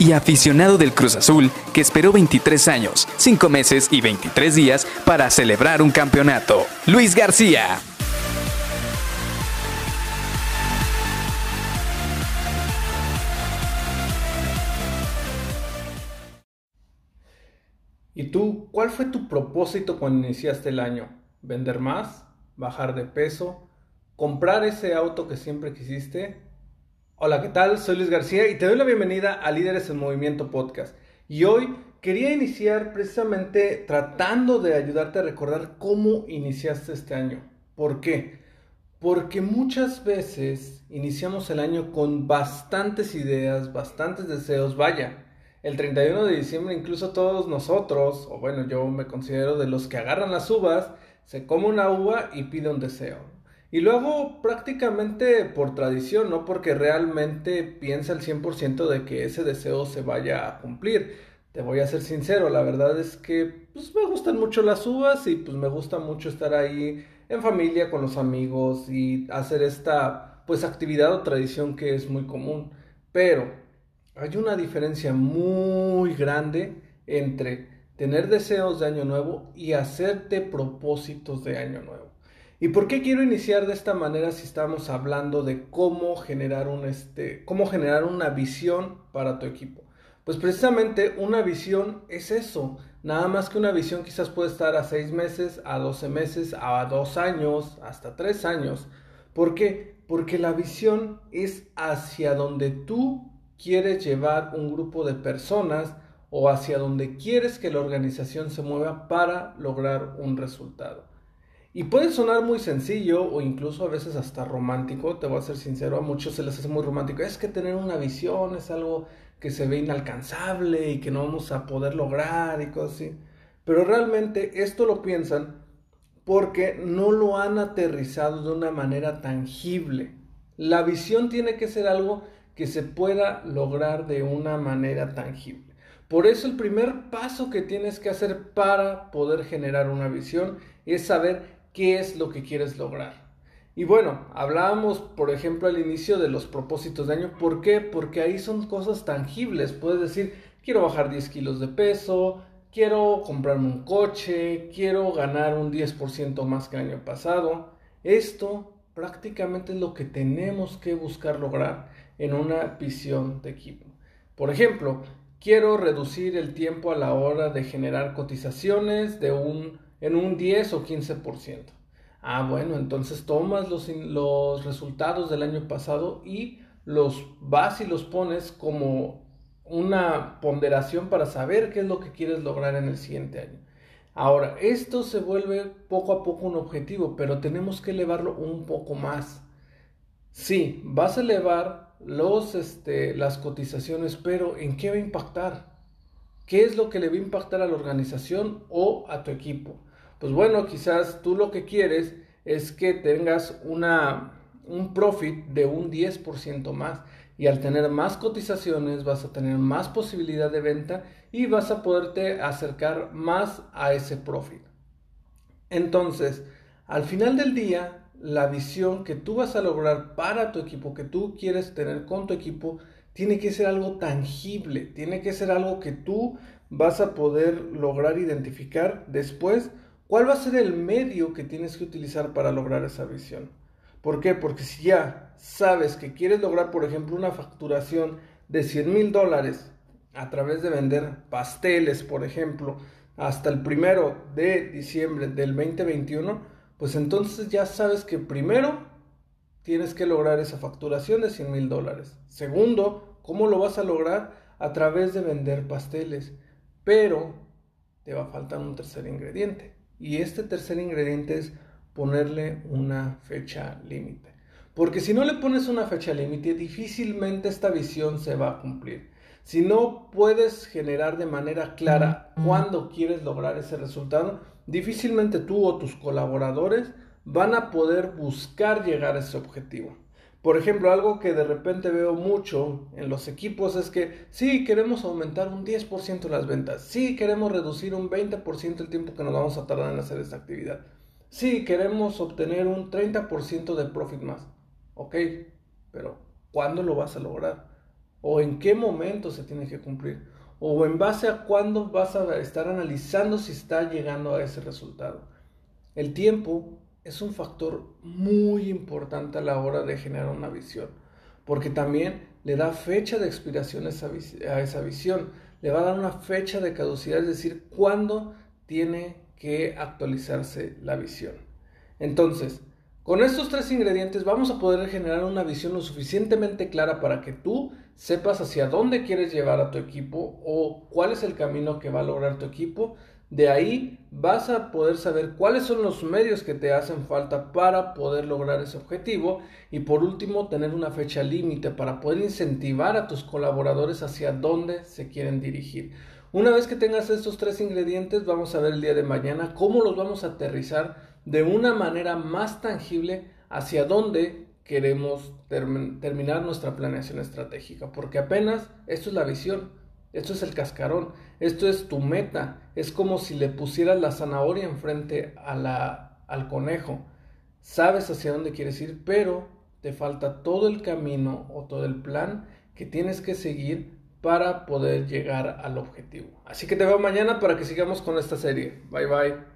y aficionado del Cruz Azul que esperó 23 años, 5 meses y 23 días para celebrar un campeonato. Luis García. ¿Y tú, cuál fue tu propósito cuando iniciaste el año? ¿Vender más? ¿Bajar de peso? ¿Comprar ese auto que siempre quisiste? Hola, ¿qué tal? Soy Luis García y te doy la bienvenida a Líderes en Movimiento Podcast. Y hoy quería iniciar precisamente tratando de ayudarte a recordar cómo iniciaste este año. ¿Por qué? Porque muchas veces iniciamos el año con bastantes ideas, bastantes deseos. Vaya, el 31 de diciembre incluso todos nosotros, o bueno, yo me considero de los que agarran las uvas, se come una uva y pide un deseo. Y luego prácticamente por tradición, no porque realmente piensa el 100% de que ese deseo se vaya a cumplir. Te voy a ser sincero, la verdad es que pues, me gustan mucho las uvas y pues me gusta mucho estar ahí en familia con los amigos y hacer esta pues actividad o tradición que es muy común. Pero hay una diferencia muy grande entre tener deseos de año nuevo y hacerte propósitos de año nuevo. ¿Y por qué quiero iniciar de esta manera si estamos hablando de cómo generar un este, cómo generar una visión para tu equipo? Pues precisamente una visión es eso. Nada más que una visión quizás puede estar a seis meses, a 12 meses, a dos años, hasta tres años. ¿Por qué? Porque la visión es hacia donde tú quieres llevar un grupo de personas o hacia donde quieres que la organización se mueva para lograr un resultado. Y puede sonar muy sencillo o incluso a veces hasta romántico, te voy a ser sincero, a muchos se les hace muy romántico. Es que tener una visión es algo que se ve inalcanzable y que no vamos a poder lograr y cosas así. Pero realmente esto lo piensan porque no lo han aterrizado de una manera tangible. La visión tiene que ser algo que se pueda lograr de una manera tangible. Por eso el primer paso que tienes que hacer para poder generar una visión es saber qué es lo que quieres lograr. Y bueno, hablábamos, por ejemplo, al inicio de los propósitos de año. ¿Por qué? Porque ahí son cosas tangibles. Puedes decir, quiero bajar 10 kilos de peso, quiero comprarme un coche, quiero ganar un 10% más que el año pasado. Esto prácticamente es lo que tenemos que buscar lograr en una visión de equipo. Por ejemplo, quiero reducir el tiempo a la hora de generar cotizaciones de un en un 10 o 15%. Ah, bueno, entonces tomas los, los resultados del año pasado y los vas y los pones como una ponderación para saber qué es lo que quieres lograr en el siguiente año. Ahora, esto se vuelve poco a poco un objetivo, pero tenemos que elevarlo un poco más. Sí, vas a elevar los, este, las cotizaciones, pero ¿en qué va a impactar? ¿Qué es lo que le va a impactar a la organización o a tu equipo? Pues bueno, quizás tú lo que quieres es que tengas una, un profit de un 10% más. Y al tener más cotizaciones vas a tener más posibilidad de venta y vas a poderte acercar más a ese profit. Entonces, al final del día, la visión que tú vas a lograr para tu equipo, que tú quieres tener con tu equipo, tiene que ser algo tangible, tiene que ser algo que tú vas a poder lograr identificar después ¿Cuál va a ser el medio que tienes que utilizar para lograr esa visión? ¿Por qué? Porque si ya sabes que quieres lograr, por ejemplo, una facturación de 100 mil dólares a través de vender pasteles, por ejemplo, hasta el primero de diciembre del 2021, pues entonces ya sabes que primero tienes que lograr esa facturación de 100 mil dólares. Segundo, ¿cómo lo vas a lograr? A través de vender pasteles. Pero te va a faltar un tercer ingrediente. Y este tercer ingrediente es ponerle una fecha límite. Porque si no le pones una fecha límite, difícilmente esta visión se va a cumplir. Si no puedes generar de manera clara cuándo quieres lograr ese resultado, difícilmente tú o tus colaboradores van a poder buscar llegar a ese objetivo. Por ejemplo, algo que de repente veo mucho en los equipos es que sí, queremos aumentar un 10% las ventas, sí, queremos reducir un 20% el tiempo que nos vamos a tardar en hacer esta actividad, sí, queremos obtener un 30% de profit más. Ok, pero ¿cuándo lo vas a lograr? ¿O en qué momento se tiene que cumplir? ¿O en base a cuándo vas a estar analizando si está llegando a ese resultado? El tiempo es un factor muy importante a la hora de generar una visión, porque también le da fecha de expiración a esa, visión, le va a dar una fecha de caducidad, es decir, cuándo tiene que actualizarse la visión. Entonces, con estos tres ingredientes vamos a poder generar una visión lo suficientemente clara para que tú sepas hacia dónde quieres llevar a tu equipo o cuál es el camino que va a lograr tu equipo de ahí vas a poder saber cuáles son los medios que te hacen falta para poder lograr ese objetivo y por último tener una fecha límite para poder incentivar a tus colaboradores hacia dónde se quieren dirigir. Una vez que tengas estos tres ingredientes vamos a ver el día de mañana cómo los vamos a aterrizar de una manera más tangible hacia dónde queremos terminar nuestra planeación estratégica porque apenas esto es la visión esto es el cascarón, esto es tu meta, es como si le pusieras la zanahoria enfrente a la, al conejo. Sabes hacia dónde quieres ir, pero te falta todo el camino o todo el plan que tienes que seguir para poder llegar al objetivo. Así que te veo mañana para que sigamos con esta serie. Bye bye.